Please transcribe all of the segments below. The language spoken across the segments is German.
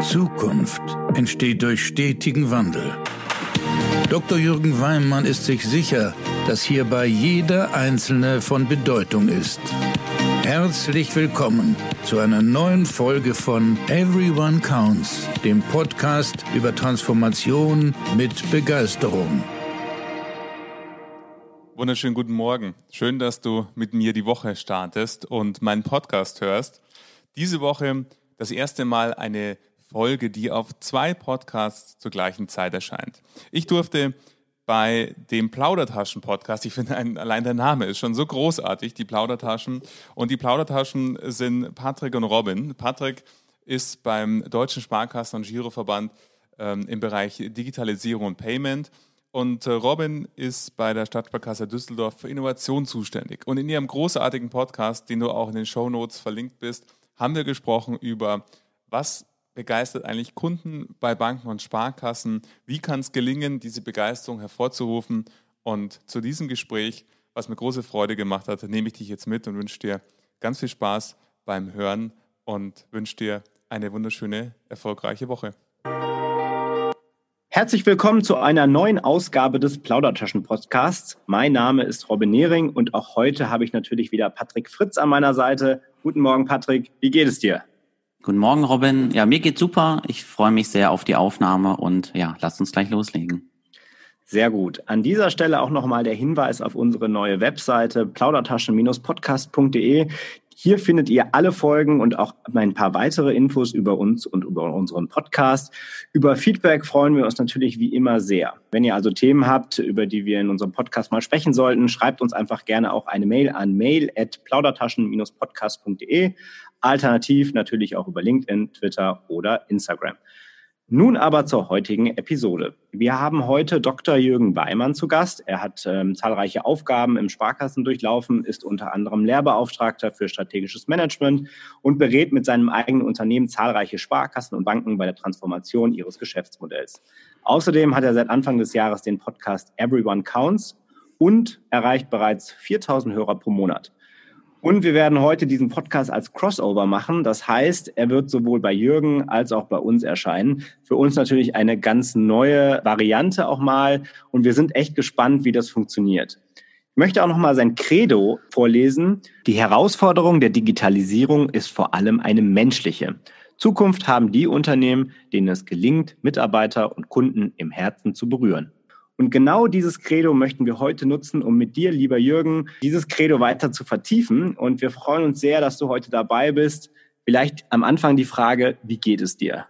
Zukunft entsteht durch stetigen Wandel. Dr. Jürgen Weimann ist sich sicher, dass hierbei jeder Einzelne von Bedeutung ist. Herzlich willkommen zu einer neuen Folge von Everyone Counts, dem Podcast über Transformation mit Begeisterung. Wunderschönen guten Morgen. Schön, dass du mit mir die Woche startest und meinen Podcast hörst. Diese Woche das erste Mal eine Folge, die auf zwei Podcasts zur gleichen Zeit erscheint. Ich durfte bei dem Plaudertaschen-Podcast, ich finde allein der Name ist schon so großartig, die Plaudertaschen. Und die Plaudertaschen sind Patrick und Robin. Patrick ist beim Deutschen Sparkassen- und Giroverband ähm, im Bereich Digitalisierung und Payment. Und äh, Robin ist bei der Stadtsparkasse Düsseldorf für Innovation zuständig. Und in ihrem großartigen Podcast, den du auch in den Show Notes verlinkt bist, haben wir gesprochen über, was begeistert eigentlich Kunden bei Banken und Sparkassen? Wie kann es gelingen, diese Begeisterung hervorzurufen? Und zu diesem Gespräch, was mir große Freude gemacht hat, nehme ich dich jetzt mit und wünsche dir ganz viel Spaß beim Hören und wünsche dir eine wunderschöne, erfolgreiche Woche. Herzlich willkommen zu einer neuen Ausgabe des Plaudertaschen-Podcasts. Mein Name ist Robin Nehring und auch heute habe ich natürlich wieder Patrick Fritz an meiner Seite. Guten Morgen, Patrick. Wie geht es dir? Guten Morgen, Robin. Ja, mir geht's super. Ich freue mich sehr auf die Aufnahme und ja, lasst uns gleich loslegen. Sehr gut. An dieser Stelle auch nochmal der Hinweis auf unsere neue Webseite plaudertaschen-podcast.de. Hier findet ihr alle Folgen und auch ein paar weitere Infos über uns und über unseren Podcast. Über Feedback freuen wir uns natürlich wie immer sehr. Wenn ihr also Themen habt, über die wir in unserem Podcast mal sprechen sollten, schreibt uns einfach gerne auch eine Mail an mail at plaudertaschen-podcast.de. Alternativ natürlich auch über LinkedIn, Twitter oder Instagram. Nun aber zur heutigen Episode. Wir haben heute Dr. Jürgen Weimann zu Gast. Er hat ähm, zahlreiche Aufgaben im Sparkassen durchlaufen, ist unter anderem Lehrbeauftragter für strategisches Management und berät mit seinem eigenen Unternehmen zahlreiche Sparkassen und Banken bei der Transformation ihres Geschäftsmodells. Außerdem hat er seit Anfang des Jahres den Podcast Everyone Counts und erreicht bereits 4000 Hörer pro Monat. Und wir werden heute diesen Podcast als Crossover machen. Das heißt, er wird sowohl bei Jürgen als auch bei uns erscheinen. Für uns natürlich eine ganz neue Variante auch mal. Und wir sind echt gespannt, wie das funktioniert. Ich möchte auch noch mal sein Credo vorlesen. Die Herausforderung der Digitalisierung ist vor allem eine menschliche. Zukunft haben die Unternehmen, denen es gelingt, Mitarbeiter und Kunden im Herzen zu berühren. Und genau dieses Credo möchten wir heute nutzen, um mit dir, lieber Jürgen, dieses Credo weiter zu vertiefen. Und wir freuen uns sehr, dass du heute dabei bist. Vielleicht am Anfang die Frage, wie geht es dir?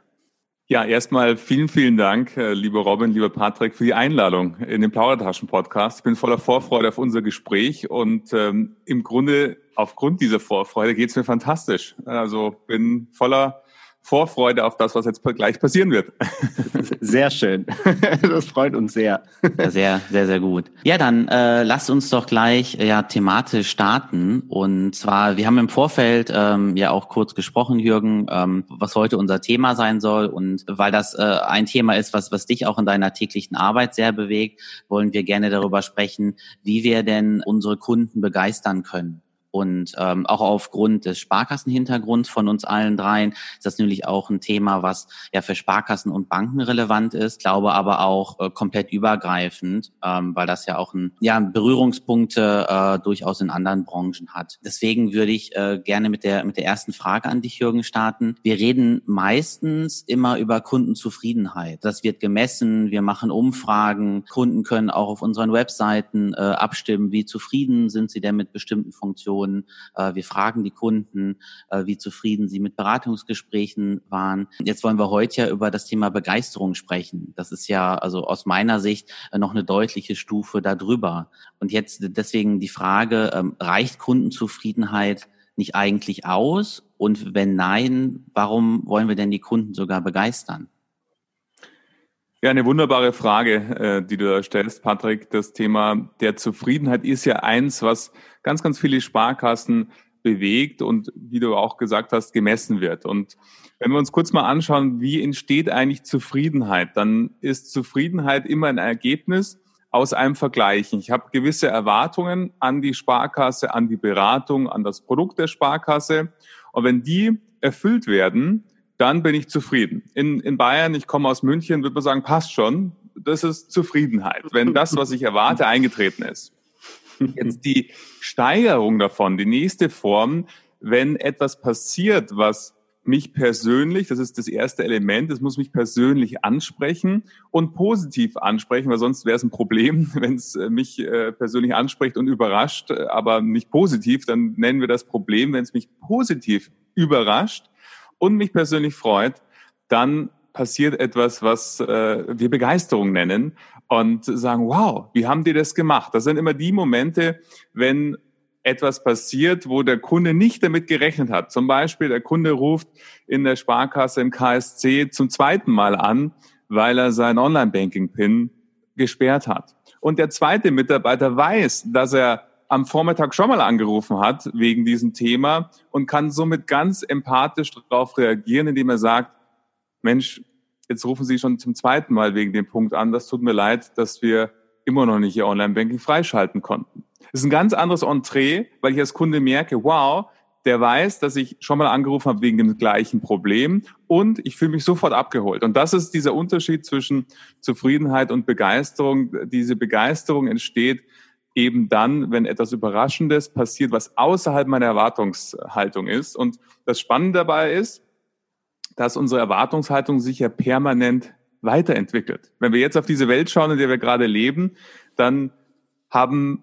Ja, erstmal vielen, vielen Dank, äh, lieber Robin, lieber Patrick, für die Einladung in den Plaudertaschen-Podcast. Ich bin voller Vorfreude auf unser Gespräch und ähm, im Grunde, aufgrund dieser Vorfreude, geht es mir fantastisch. Also bin voller Vorfreude auf das, was jetzt gleich passieren wird. Sehr schön. Das freut uns sehr. Sehr, sehr, sehr gut. Ja, dann äh, lasst uns doch gleich äh, ja thematisch starten. Und zwar, wir haben im Vorfeld ähm, ja auch kurz gesprochen, Jürgen, ähm, was heute unser Thema sein soll. Und weil das äh, ein Thema ist, was, was dich auch in deiner täglichen Arbeit sehr bewegt, wollen wir gerne darüber sprechen, wie wir denn unsere Kunden begeistern können. Und ähm, auch aufgrund des Sparkassenhintergrunds von uns allen dreien ist das natürlich auch ein Thema, was ja für Sparkassen und Banken relevant ist, glaube aber auch äh, komplett übergreifend, ähm, weil das ja auch ein, ja, Berührungspunkte äh, durchaus in anderen Branchen hat. Deswegen würde ich äh, gerne mit der, mit der ersten Frage an dich, Jürgen, starten. Wir reden meistens immer über Kundenzufriedenheit. Das wird gemessen, wir machen Umfragen, Kunden können auch auf unseren Webseiten äh, abstimmen, wie zufrieden sind sie denn mit bestimmten Funktionen Informationen. Äh, wir fragen die Kunden, äh, wie zufrieden sie mit Beratungsgesprächen waren. Jetzt wollen wir heute ja über das Thema Begeisterung sprechen. Das ist ja also aus meiner Sicht äh, noch eine deutliche Stufe darüber. Und jetzt deswegen die Frage, ähm, reicht Kundenzufriedenheit nicht eigentlich aus? Und wenn nein, warum wollen wir denn die Kunden sogar begeistern? Ja, eine wunderbare Frage, äh, die du da stellst, Patrick. Das Thema der Zufriedenheit ist ja eins, was ganz, ganz viele Sparkassen bewegt und wie du auch gesagt hast, gemessen wird. Und wenn wir uns kurz mal anschauen, wie entsteht eigentlich Zufriedenheit, dann ist Zufriedenheit immer ein Ergebnis aus einem Vergleichen. Ich habe gewisse Erwartungen an die Sparkasse, an die Beratung, an das Produkt der Sparkasse. Und wenn die erfüllt werden, dann bin ich zufrieden. In, in Bayern, ich komme aus München, würde man sagen, passt schon. Das ist Zufriedenheit, wenn das, was ich erwarte, eingetreten ist. Jetzt die Steigerung davon, die nächste Form, wenn etwas passiert, was mich persönlich, das ist das erste Element, es muss mich persönlich ansprechen und positiv ansprechen, weil sonst wäre es ein Problem, wenn es äh, mich äh, persönlich anspricht und überrascht, äh, aber nicht positiv, dann nennen wir das Problem, wenn es mich positiv überrascht und mich persönlich freut, dann passiert etwas, was äh, wir Begeisterung nennen und sagen, wow, wie haben die das gemacht? Das sind immer die Momente, wenn etwas passiert, wo der Kunde nicht damit gerechnet hat. Zum Beispiel, der Kunde ruft in der Sparkasse im KSC zum zweiten Mal an, weil er sein Online-Banking-PIN gesperrt hat. Und der zweite Mitarbeiter weiß, dass er am Vormittag schon mal angerufen hat wegen diesem Thema und kann somit ganz empathisch darauf reagieren, indem er sagt, Mensch, jetzt rufen Sie schon zum zweiten Mal wegen dem Punkt an. Das tut mir leid, dass wir immer noch nicht Ihr Online-Banking freischalten konnten. Das ist ein ganz anderes Entree, weil ich als Kunde merke, wow, der weiß, dass ich schon mal angerufen habe wegen dem gleichen Problem und ich fühle mich sofort abgeholt. Und das ist dieser Unterschied zwischen Zufriedenheit und Begeisterung. Diese Begeisterung entsteht eben dann, wenn etwas Überraschendes passiert, was außerhalb meiner Erwartungshaltung ist. Und das Spannende dabei ist, dass unsere Erwartungshaltung sich ja permanent weiterentwickelt. Wenn wir jetzt auf diese Welt schauen, in der wir gerade leben, dann haben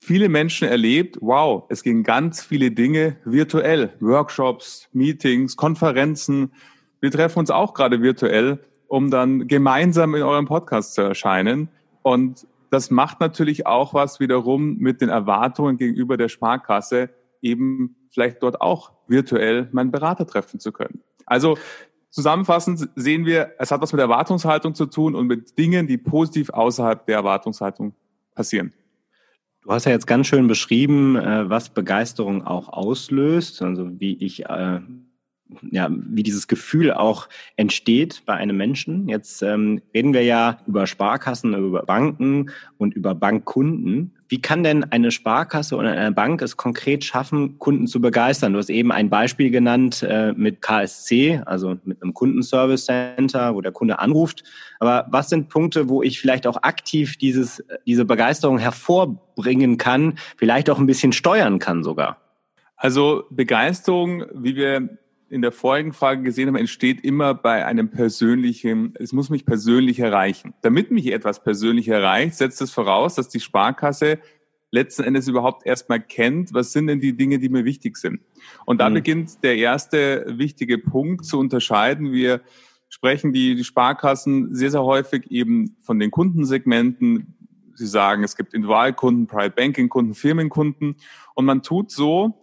viele Menschen erlebt, wow, es gehen ganz viele Dinge virtuell. Workshops, Meetings, Konferenzen. Wir treffen uns auch gerade virtuell, um dann gemeinsam in eurem Podcast zu erscheinen. Und das macht natürlich auch was wiederum mit den Erwartungen gegenüber der Sparkasse, eben vielleicht dort auch virtuell meinen Berater treffen zu können. Also zusammenfassend sehen wir, es hat was mit Erwartungshaltung zu tun und mit Dingen, die positiv außerhalb der Erwartungshaltung passieren. Du hast ja jetzt ganz schön beschrieben, äh, was Begeisterung auch auslöst, also wie ich äh, ja, wie dieses Gefühl auch entsteht bei einem Menschen. Jetzt ähm, reden wir ja über Sparkassen, über Banken und über Bankkunden. Wie kann denn eine Sparkasse oder eine Bank es konkret schaffen, Kunden zu begeistern? Du hast eben ein Beispiel genannt äh, mit KSC, also mit einem Kundenservice Center, wo der Kunde anruft. Aber was sind Punkte, wo ich vielleicht auch aktiv dieses, diese Begeisterung hervorbringen kann, vielleicht auch ein bisschen steuern kann sogar? Also Begeisterung, wie wir in der vorigen Frage gesehen haben, entsteht immer bei einem persönlichen, es muss mich persönlich erreichen. Damit mich etwas persönlich erreicht, setzt es voraus, dass die Sparkasse letzten Endes überhaupt erstmal kennt, was sind denn die Dinge, die mir wichtig sind. Und da mhm. beginnt der erste wichtige Punkt zu unterscheiden. Wir sprechen die, die Sparkassen sehr, sehr häufig eben von den Kundensegmenten. Sie sagen, es gibt Individualkunden, Private Banking Kunden, Firmenkunden. Und man tut so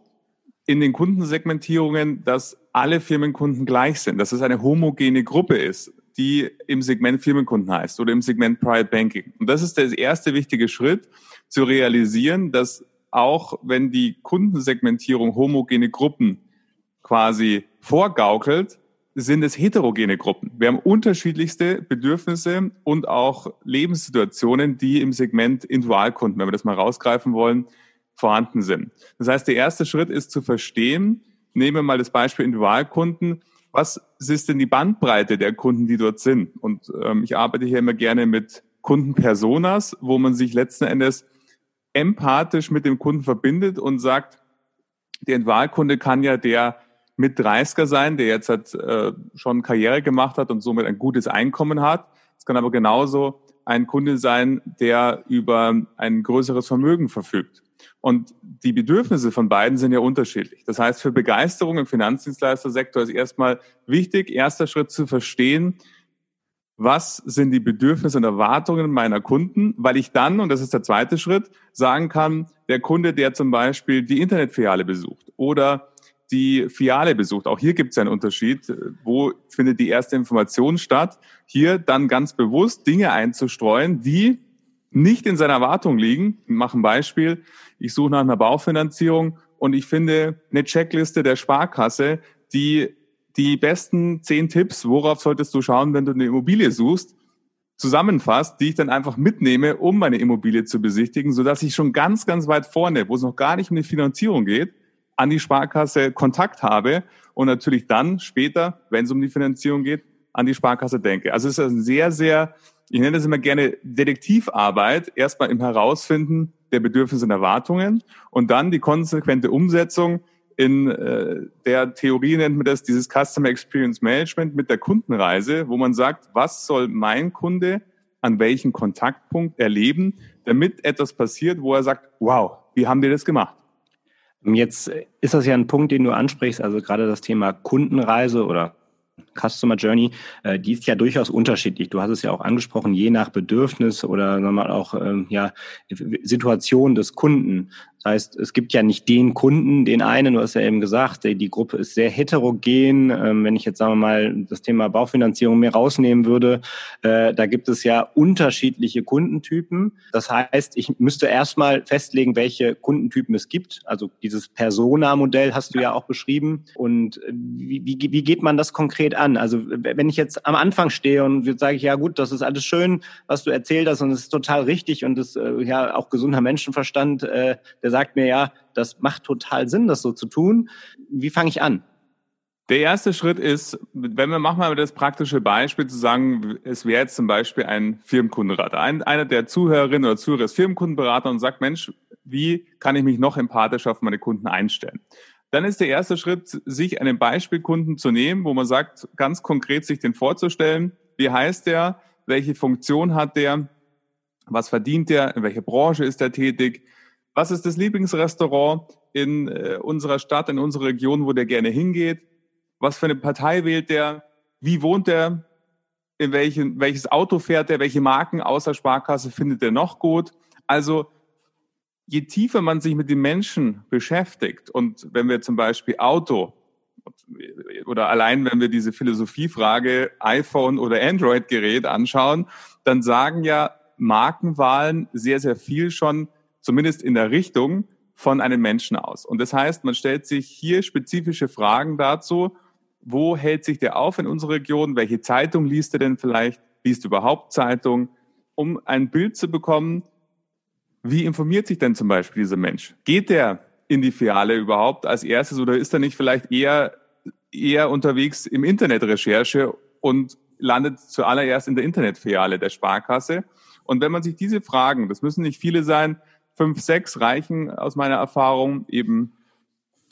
in den Kundensegmentierungen, dass alle Firmenkunden gleich sind, dass es eine homogene Gruppe ist, die im Segment Firmenkunden heißt oder im Segment Private Banking. Und das ist der erste wichtige Schritt, zu realisieren, dass auch wenn die Kundensegmentierung homogene Gruppen quasi vorgaukelt, sind es heterogene Gruppen. Wir haben unterschiedlichste Bedürfnisse und auch Lebenssituationen, die im Segment Individualkunden, wenn wir das mal rausgreifen wollen, vorhanden sind. Das heißt, der erste Schritt ist zu verstehen, nehmen wir mal das Beispiel Individualkunden. Was ist denn die Bandbreite der Kunden, die dort sind? Und ähm, ich arbeite hier immer gerne mit Kundenpersonas, wo man sich letzten Endes empathisch mit dem Kunden verbindet und sagt, der Individualkunde kann ja der mit 30er sein, der jetzt hat, äh, schon Karriere gemacht hat und somit ein gutes Einkommen hat. Es kann aber genauso ein Kunde sein, der über ein größeres Vermögen verfügt. Und die Bedürfnisse von beiden sind ja unterschiedlich. Das heißt, für Begeisterung im Finanzdienstleistersektor ist erstmal wichtig, erster Schritt zu verstehen, was sind die Bedürfnisse und Erwartungen meiner Kunden, weil ich dann, und das ist der zweite Schritt, sagen kann, der Kunde, der zum Beispiel die Internetfiliale besucht oder die Filiale besucht. Auch hier gibt es einen Unterschied. Wo findet die erste Information statt? Hier dann ganz bewusst Dinge einzustreuen, die nicht in seiner Erwartung liegen. Ich mache ein Beispiel. Ich suche nach einer Baufinanzierung und ich finde eine Checkliste der Sparkasse, die die besten zehn Tipps, worauf solltest du schauen, wenn du eine Immobilie suchst, zusammenfasst, die ich dann einfach mitnehme, um meine Immobilie zu besichtigen, so dass ich schon ganz, ganz weit vorne, wo es noch gar nicht um die Finanzierung geht, an die Sparkasse Kontakt habe und natürlich dann später, wenn es um die Finanzierung geht, an die Sparkasse denke. Also es ist ein sehr, sehr, ich nenne das immer gerne Detektivarbeit, erstmal im Herausfinden der Bedürfnisse und Erwartungen und dann die konsequente Umsetzung in äh, der Theorie nennt man das dieses Customer Experience Management mit der Kundenreise, wo man sagt, was soll mein Kunde an welchem Kontaktpunkt erleben, damit etwas passiert, wo er sagt, wow, wie haben die das gemacht? Jetzt ist das ja ein Punkt, den du ansprichst, also gerade das Thema Kundenreise oder Customer Journey, äh, die ist ja durchaus unterschiedlich. Du hast es ja auch angesprochen, je nach Bedürfnis oder nochmal auch ähm, ja, Situation des Kunden. Das heißt, es gibt ja nicht den Kunden, den einen, du hast ja eben gesagt, die Gruppe ist sehr heterogen. Ähm, wenn ich jetzt, sagen wir mal, das Thema Baufinanzierung mehr rausnehmen würde, äh, da gibt es ja unterschiedliche Kundentypen. Das heißt, ich müsste erstmal festlegen, welche Kundentypen es gibt. Also dieses Persona-Modell hast du ja auch beschrieben. Und äh, wie, wie, wie geht man das konkret an? Also wenn ich jetzt am Anfang stehe und sage ich, ja gut, das ist alles schön, was du erzählt hast und es ist total richtig und es äh, ja auch gesunder Menschenverstand, äh, der sagt mir ja, das macht total Sinn, das so zu tun. Wie fange ich an? Der erste Schritt ist, wenn wir machen mal das praktische Beispiel zu sagen, es wäre jetzt zum Beispiel ein Firmenkundenberater. Ein, einer der Zuhörerinnen oder Zuhörer ist Firmenkundenberater und sagt, Mensch, wie kann ich mich noch empathischer auf meine Kunden einstellen? Dann ist der erste Schritt, sich einen Beispielkunden zu nehmen, wo man sagt, ganz konkret sich den vorzustellen. Wie heißt der? Welche Funktion hat der? Was verdient der? In welcher Branche ist er tätig? Was ist das Lieblingsrestaurant in äh, unserer Stadt, in unserer Region, wo der gerne hingeht? Was für eine Partei wählt der? Wie wohnt der? In welchen, welches Auto fährt er? Welche Marken außer Sparkasse findet er noch gut? Also, je tiefer man sich mit den Menschen beschäftigt und wenn wir zum Beispiel Auto oder allein wenn wir diese Philosophiefrage iPhone oder Android-Gerät anschauen, dann sagen ja Markenwahlen sehr, sehr viel schon zumindest in der Richtung von einem Menschen aus. Und das heißt, man stellt sich hier spezifische Fragen dazu, wo hält sich der auf in unserer Region, welche Zeitung liest er denn vielleicht, liest überhaupt Zeitung, um ein Bild zu bekommen, wie informiert sich denn zum Beispiel dieser Mensch? Geht der in die Filiale überhaupt als erstes oder ist er nicht vielleicht eher, eher unterwegs im Internetrecherche und landet zuallererst in der Internetfiliale der Sparkasse? Und wenn man sich diese Fragen, das müssen nicht viele sein, fünf, sechs reichen aus meiner Erfahrung eben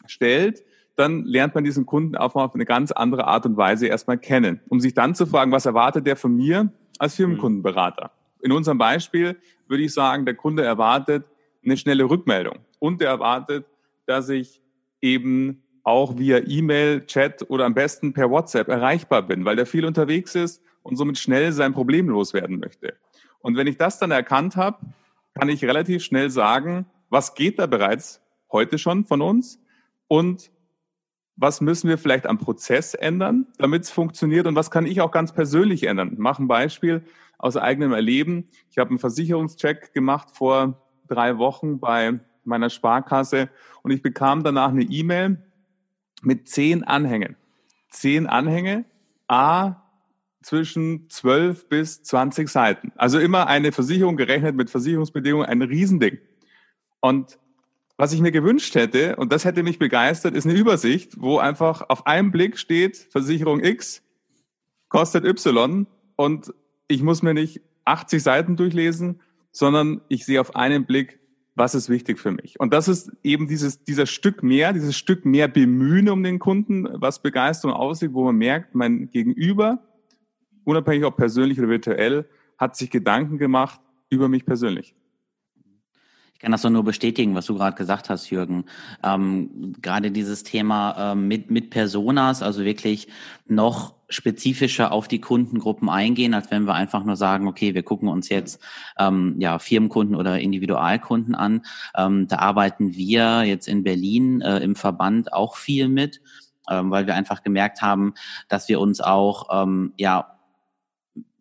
stellt, dann lernt man diesen Kunden auch mal auf eine ganz andere Art und Weise erstmal kennen, um sich dann zu fragen, was erwartet der von mir als Firmenkundenberater? In unserem Beispiel würde ich sagen, der Kunde erwartet eine schnelle Rückmeldung und er erwartet, dass ich eben auch via E-Mail, Chat oder am besten per WhatsApp erreichbar bin, weil der viel unterwegs ist und somit schnell sein Problem loswerden möchte. Und wenn ich das dann erkannt habe, kann ich relativ schnell sagen, was geht da bereits heute schon von uns und was müssen wir vielleicht am Prozess ändern, damit es funktioniert und was kann ich auch ganz persönlich ändern. Ich mache ein Beispiel aus eigenem Erleben. Ich habe einen Versicherungscheck gemacht vor drei Wochen bei meiner Sparkasse und ich bekam danach eine E-Mail mit zehn Anhängen. Zehn Anhänge, A, zwischen 12 bis 20 Seiten. Also immer eine Versicherung gerechnet mit Versicherungsbedingungen, ein Riesending. Und was ich mir gewünscht hätte, und das hätte mich begeistert, ist eine Übersicht, wo einfach auf einen Blick steht, Versicherung X kostet Y und ich muss mir nicht 80 Seiten durchlesen, sondern ich sehe auf einen Blick, was ist wichtig für mich. Und das ist eben dieses, dieser Stück mehr, dieses Stück mehr Bemühen um den Kunden, was Begeisterung aussieht, wo man merkt, mein Gegenüber unabhängig ob persönlich oder virtuell, hat sich Gedanken gemacht über mich persönlich. Ich kann das doch nur bestätigen, was du gerade gesagt hast, Jürgen. Ähm, gerade dieses Thema ähm, mit, mit Personas, also wirklich noch spezifischer auf die Kundengruppen eingehen, als wenn wir einfach nur sagen, okay, wir gucken uns jetzt ähm, ja Firmenkunden oder Individualkunden an. Ähm, da arbeiten wir jetzt in Berlin äh, im Verband auch viel mit, ähm, weil wir einfach gemerkt haben, dass wir uns auch ähm, ja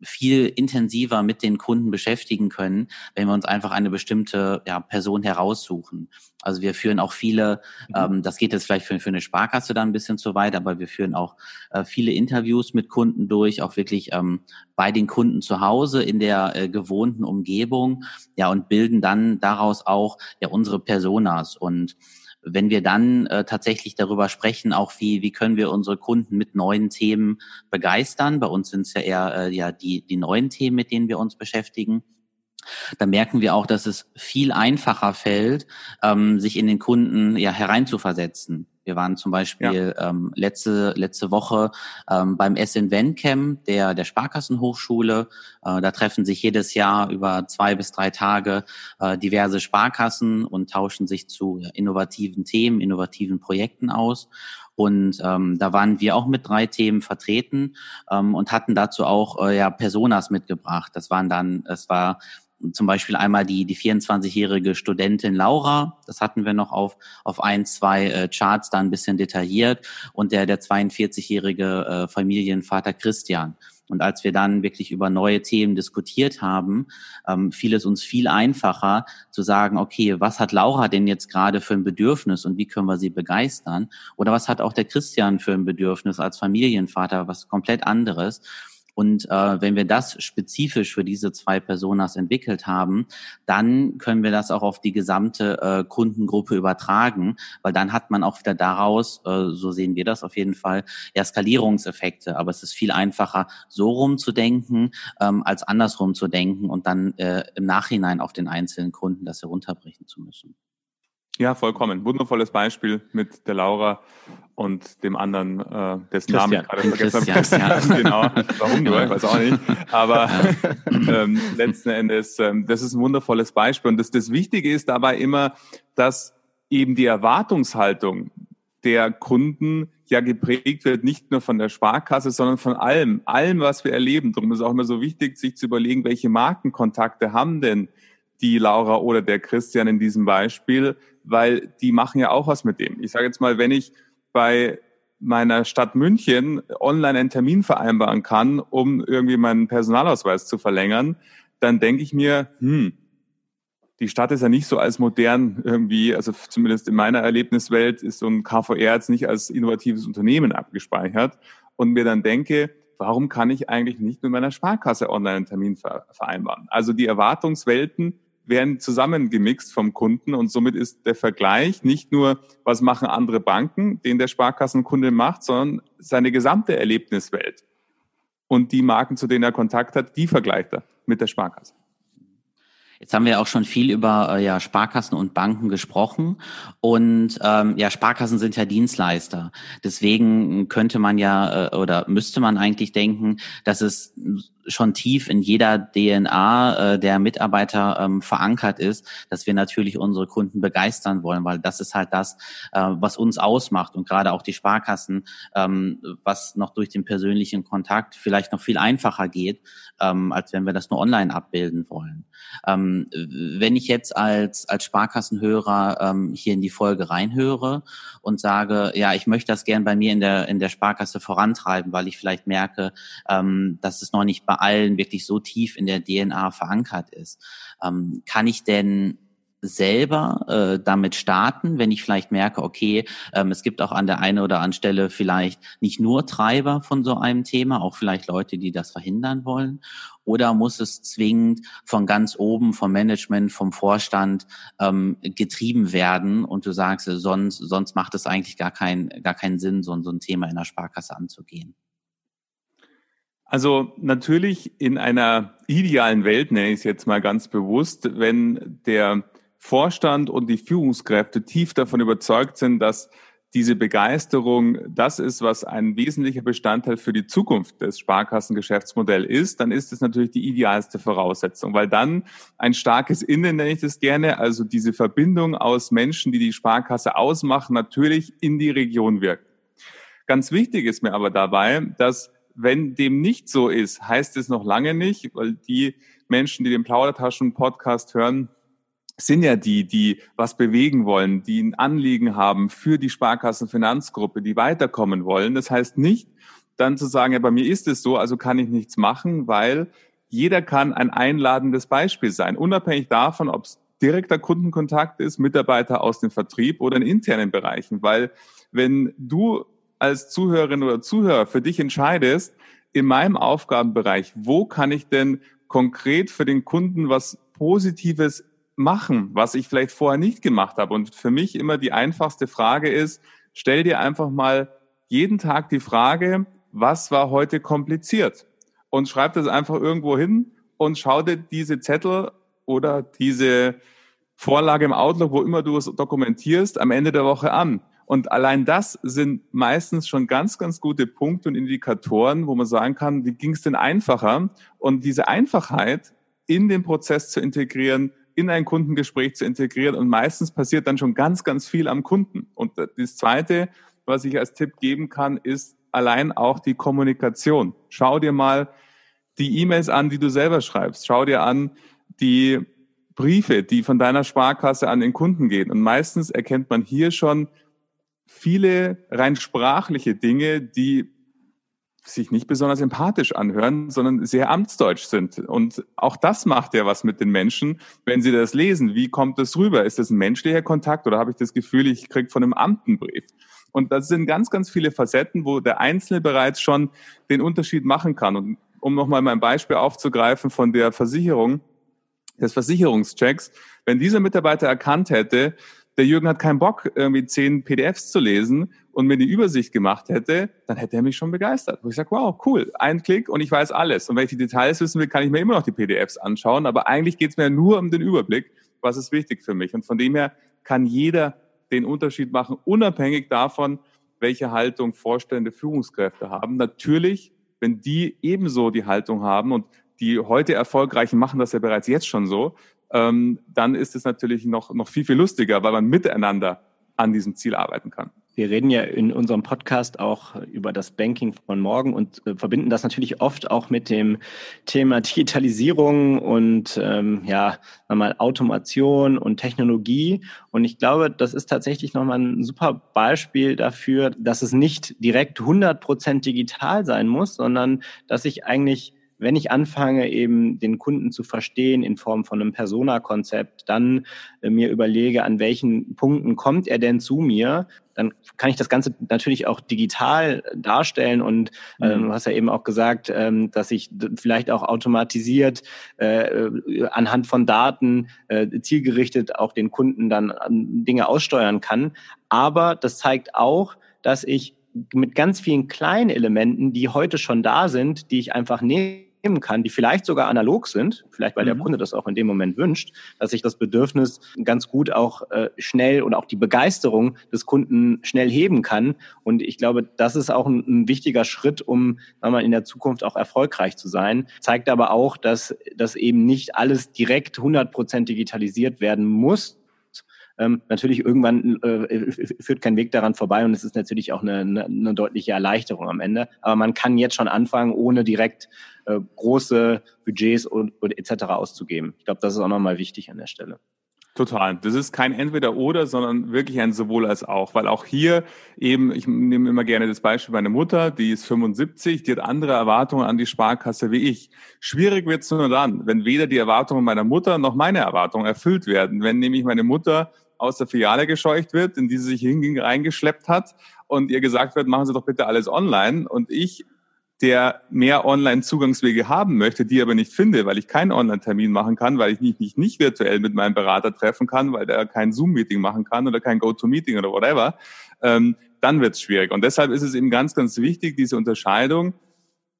viel intensiver mit den Kunden beschäftigen können, wenn wir uns einfach eine bestimmte ja, Person heraussuchen. Also wir führen auch viele, mhm. ähm, das geht jetzt vielleicht für, für eine Sparkasse dann ein bisschen zu weit, aber wir führen auch äh, viele Interviews mit Kunden durch, auch wirklich ähm, bei den Kunden zu Hause in der äh, gewohnten Umgebung, ja, und bilden dann daraus auch ja unsere Personas und wenn wir dann äh, tatsächlich darüber sprechen, auch wie, wie können wir unsere Kunden mit neuen Themen begeistern, bei uns sind es ja eher äh, ja die, die neuen Themen, mit denen wir uns beschäftigen, da merken wir auch, dass es viel einfacher fällt, ähm, sich in den Kunden ja hereinzuversetzen. Wir waren zum Beispiel ja. ähm, letzte, letzte Woche ähm, beim SN Camp der, der Sparkassenhochschule. Äh, da treffen sich jedes Jahr über zwei bis drei Tage äh, diverse Sparkassen und tauschen sich zu innovativen Themen, innovativen Projekten aus. Und ähm, da waren wir auch mit drei Themen vertreten ähm, und hatten dazu auch äh, ja Personas mitgebracht. Das waren dann, es war zum Beispiel einmal die, die 24-jährige Studentin Laura, das hatten wir noch auf, auf ein, zwei äh, Charts da ein bisschen detailliert und der, der 42-jährige äh, Familienvater Christian. Und als wir dann wirklich über neue Themen diskutiert haben, ähm, fiel es uns viel einfacher zu sagen, okay, was hat Laura denn jetzt gerade für ein Bedürfnis und wie können wir sie begeistern? Oder was hat auch der Christian für ein Bedürfnis als Familienvater, was komplett anderes? Und äh, wenn wir das spezifisch für diese zwei Personas entwickelt haben, dann können wir das auch auf die gesamte äh, Kundengruppe übertragen, weil dann hat man auch wieder daraus, äh, so sehen wir das auf jeden Fall, ja Skalierungseffekte. Aber es ist viel einfacher, so rumzudenken, ähm, als andersrum zu denken und dann äh, im Nachhinein auf den einzelnen Kunden das herunterbrechen zu müssen. Ja, vollkommen. Wundervolles Beispiel mit der Laura und dem anderen, äh, dessen Namen ich gerade vergessen habe. genau. Warum nur? Ich weiß auch nicht. Aber ähm, letzten Endes, ähm, das ist ein wundervolles Beispiel. Und das, das Wichtige ist dabei immer, dass eben die Erwartungshaltung der Kunden ja geprägt wird, nicht nur von der Sparkasse, sondern von allem, allem, was wir erleben. Darum ist es auch immer so wichtig, sich zu überlegen, welche Markenkontakte haben denn die Laura oder der Christian in diesem Beispiel, weil die machen ja auch was mit dem. Ich sage jetzt mal, wenn ich bei meiner Stadt München online einen Termin vereinbaren kann, um irgendwie meinen Personalausweis zu verlängern, dann denke ich mir, hm, die Stadt ist ja nicht so als modern irgendwie, also zumindest in meiner Erlebniswelt ist so ein KVR jetzt nicht als innovatives Unternehmen abgespeichert und mir dann denke, warum kann ich eigentlich nicht mit meiner Sparkasse online einen Termin vereinbaren? Also die Erwartungswelten werden zusammengemixt vom Kunden und somit ist der Vergleich nicht nur, was machen andere Banken, den der Sparkassenkunde macht, sondern seine gesamte Erlebniswelt. Und die Marken, zu denen er Kontakt hat, die vergleicht er mit der Sparkasse. Jetzt haben wir auch schon viel über äh, ja, Sparkassen und Banken gesprochen. Und ähm, ja, Sparkassen sind ja Dienstleister. Deswegen könnte man ja äh, oder müsste man eigentlich denken, dass es schon tief in jeder DNA äh, der Mitarbeiter ähm, verankert ist, dass wir natürlich unsere Kunden begeistern wollen, weil das ist halt das, äh, was uns ausmacht und gerade auch die Sparkassen, ähm, was noch durch den persönlichen Kontakt vielleicht noch viel einfacher geht, ähm, als wenn wir das nur online abbilden wollen. Ähm, wenn ich jetzt als als Sparkassenhörer ähm, hier in die Folge reinhöre und sage, ja, ich möchte das gern bei mir in der in der Sparkasse vorantreiben, weil ich vielleicht merke, ähm, dass es noch nicht bei allen wirklich so tief in der DNA verankert ist. Ähm, kann ich denn selber äh, damit starten, wenn ich vielleicht merke, okay, ähm, es gibt auch an der einen oder anderen Stelle vielleicht nicht nur Treiber von so einem Thema, auch vielleicht Leute, die das verhindern wollen, oder muss es zwingend von ganz oben, vom Management, vom Vorstand ähm, getrieben werden und du sagst, sonst, sonst macht es eigentlich gar, kein, gar keinen Sinn, so, so ein Thema in der Sparkasse anzugehen? Also natürlich in einer idealen Welt, nenne ich es jetzt mal ganz bewusst, wenn der Vorstand und die Führungskräfte tief davon überzeugt sind, dass diese Begeisterung das ist, was ein wesentlicher Bestandteil für die Zukunft des Sparkassengeschäftsmodells ist, dann ist es natürlich die idealste Voraussetzung, weil dann ein starkes Innen, nenne ich das gerne, also diese Verbindung aus Menschen, die die Sparkasse ausmachen, natürlich in die Region wirkt. Ganz wichtig ist mir aber dabei, dass wenn dem nicht so ist, heißt es noch lange nicht, weil die Menschen, die den Plaudertaschen-Podcast hören, sind ja die, die was bewegen wollen, die ein Anliegen haben für die Sparkassenfinanzgruppe, die weiterkommen wollen. Das heißt nicht, dann zu sagen, ja, bei mir ist es so, also kann ich nichts machen, weil jeder kann ein einladendes Beispiel sein, unabhängig davon, ob es direkter Kundenkontakt ist, Mitarbeiter aus dem Vertrieb oder in internen Bereichen. Weil wenn du als Zuhörerin oder Zuhörer für dich entscheidest, in meinem Aufgabenbereich, wo kann ich denn konkret für den Kunden was Positives machen, was ich vielleicht vorher nicht gemacht habe. Und für mich immer die einfachste Frage ist, stell dir einfach mal jeden Tag die Frage, was war heute kompliziert? Und schreib das einfach irgendwo hin und schau dir diese Zettel oder diese Vorlage im Outlook, wo immer du es dokumentierst, am Ende der Woche an. Und allein das sind meistens schon ganz, ganz gute Punkte und Indikatoren, wo man sagen kann, wie ging es denn einfacher? Und diese Einfachheit in den Prozess zu integrieren, in ein Kundengespräch zu integrieren und meistens passiert dann schon ganz, ganz viel am Kunden. Und das Zweite, was ich als Tipp geben kann, ist allein auch die Kommunikation. Schau dir mal die E-Mails an, die du selber schreibst. Schau dir an die Briefe, die von deiner Sparkasse an den Kunden gehen. Und meistens erkennt man hier schon viele rein sprachliche Dinge, die sich nicht besonders empathisch anhören, sondern sehr amtsdeutsch sind. Und auch das macht ja was mit den Menschen, wenn sie das lesen. Wie kommt das rüber? Ist das ein menschlicher Kontakt oder habe ich das Gefühl, ich kriege von einem Amt einen Brief? Und das sind ganz, ganz viele Facetten, wo der Einzelne bereits schon den Unterschied machen kann. Und um nochmal mein Beispiel aufzugreifen von der Versicherung, des Versicherungschecks, wenn dieser Mitarbeiter erkannt hätte, der Jürgen hat keinen Bock, irgendwie zehn PDFs zu lesen und mir die Übersicht gemacht hätte, dann hätte er mich schon begeistert. Wo ich sage, wow, cool, ein Klick und ich weiß alles. Und wenn ich die Details wissen will, kann ich mir immer noch die PDFs anschauen. Aber eigentlich geht es mir nur um den Überblick, was ist wichtig für mich. Und von dem her kann jeder den Unterschied machen, unabhängig davon, welche Haltung Vorstände, Führungskräfte haben. Natürlich, wenn die ebenso die Haltung haben und die heute Erfolgreichen machen das ja bereits jetzt schon so, ähm, dann ist es natürlich noch, noch viel, viel lustiger, weil man miteinander an diesem Ziel arbeiten kann. Wir reden ja in unserem Podcast auch über das Banking von morgen und äh, verbinden das natürlich oft auch mit dem Thema Digitalisierung und ähm, ja, mal Automation und Technologie. Und ich glaube, das ist tatsächlich nochmal ein super Beispiel dafür, dass es nicht direkt 100 Prozent digital sein muss, sondern dass ich eigentlich wenn ich anfange, eben den Kunden zu verstehen in Form von einem Persona-Konzept, dann äh, mir überlege, an welchen Punkten kommt er denn zu mir, dann kann ich das Ganze natürlich auch digital darstellen und äh, du hast ja eben auch gesagt, ähm, dass ich vielleicht auch automatisiert äh, äh, anhand von Daten äh, zielgerichtet auch den Kunden dann Dinge aussteuern kann. Aber das zeigt auch, dass ich mit ganz vielen kleinen Elementen, die heute schon da sind, die ich einfach nehme, kann, die vielleicht sogar analog sind, vielleicht weil mhm. der Kunde das auch in dem Moment wünscht, dass ich das Bedürfnis ganz gut auch äh, schnell und auch die Begeisterung des Kunden schnell heben kann. Und ich glaube, das ist auch ein, ein wichtiger Schritt, um mal, in der Zukunft auch erfolgreich zu sein. Zeigt aber auch, dass das eben nicht alles direkt 100 Prozent digitalisiert werden muss, ähm, natürlich irgendwann äh, führt kein Weg daran vorbei und es ist natürlich auch eine, eine, deutliche Erleichterung am Ende. Aber man kann jetzt schon anfangen, ohne direkt äh, große Budgets und, und etc. auszugeben. Ich glaube, das ist auch nochmal wichtig an der Stelle. Total. Das ist kein Entweder-Oder, sondern wirklich ein sowohl als auch. Weil auch hier eben, ich nehme immer gerne das Beispiel meiner Mutter, die ist 75, die hat andere Erwartungen an die Sparkasse wie ich. Schwierig wird es nur dann, wenn weder die Erwartungen meiner Mutter noch meine Erwartungen erfüllt werden. Wenn nämlich meine Mutter aus der Filiale gescheucht wird, in die sie sich hinging, reingeschleppt hat und ihr gesagt wird, machen Sie doch bitte alles online und ich der mehr Online-Zugangswege haben möchte, die aber nicht finde, weil ich keinen Online-Termin machen kann, weil ich mich nicht, nicht virtuell mit meinem Berater treffen kann, weil der kein Zoom-Meeting machen kann oder kein Go-To-Meeting oder whatever, ähm, dann wird es schwierig. Und deshalb ist es eben ganz, ganz wichtig, diese Unterscheidung.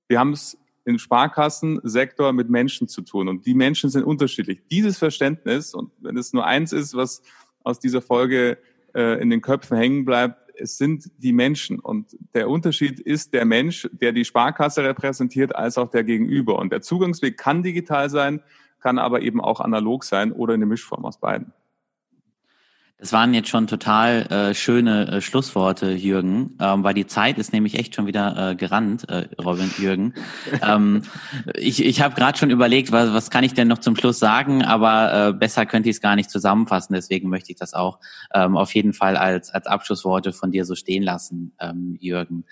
Wir haben es im Sparkassensektor mit Menschen zu tun und die Menschen sind unterschiedlich. Dieses Verständnis, und wenn es nur eins ist, was aus dieser Folge äh, in den Köpfen hängen bleibt, es sind die Menschen. Und der Unterschied ist der Mensch, der die Sparkasse repräsentiert, als auch der Gegenüber. Und der Zugangsweg kann digital sein, kann aber eben auch analog sein oder eine Mischform aus beiden. Das waren jetzt schon total äh, schöne äh, Schlussworte, Jürgen, ähm, weil die Zeit ist nämlich echt schon wieder äh, gerannt, äh, Robin, Jürgen. ähm, ich ich habe gerade schon überlegt, was, was kann ich denn noch zum Schluss sagen, aber äh, besser könnte ich es gar nicht zusammenfassen. Deswegen möchte ich das auch ähm, auf jeden Fall als, als Abschlussworte von dir so stehen lassen, ähm, Jürgen.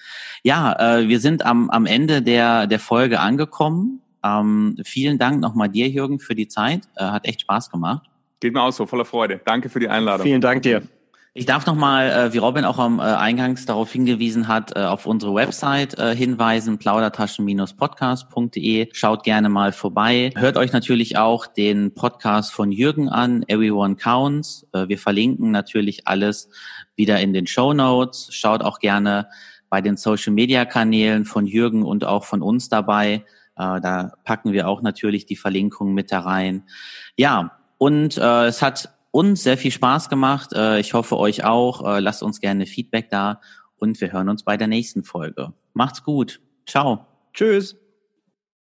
Ja, äh, wir sind am, am Ende der, der Folge angekommen. Ähm, vielen Dank nochmal dir, Jürgen, für die Zeit. Äh, hat echt Spaß gemacht. Geht mir auch so, voller Freude. Danke für die Einladung. Vielen Dank dir. Ich darf nochmal, äh, wie Robin auch am äh, Eingangs darauf hingewiesen hat, äh, auf unsere Website äh, hinweisen, plaudertaschen-podcast.de. Schaut gerne mal vorbei. Hört euch natürlich auch den Podcast von Jürgen an, Everyone Counts. Äh, wir verlinken natürlich alles wieder in den Show Notes. Schaut auch gerne bei den Social-Media-Kanälen von Jürgen und auch von uns dabei. Äh, da packen wir auch natürlich die Verlinkungen mit da rein. Ja, und äh, es hat uns sehr viel Spaß gemacht. Äh, ich hoffe euch auch. Äh, lasst uns gerne Feedback da und wir hören uns bei der nächsten Folge. Macht's gut. Ciao. Tschüss.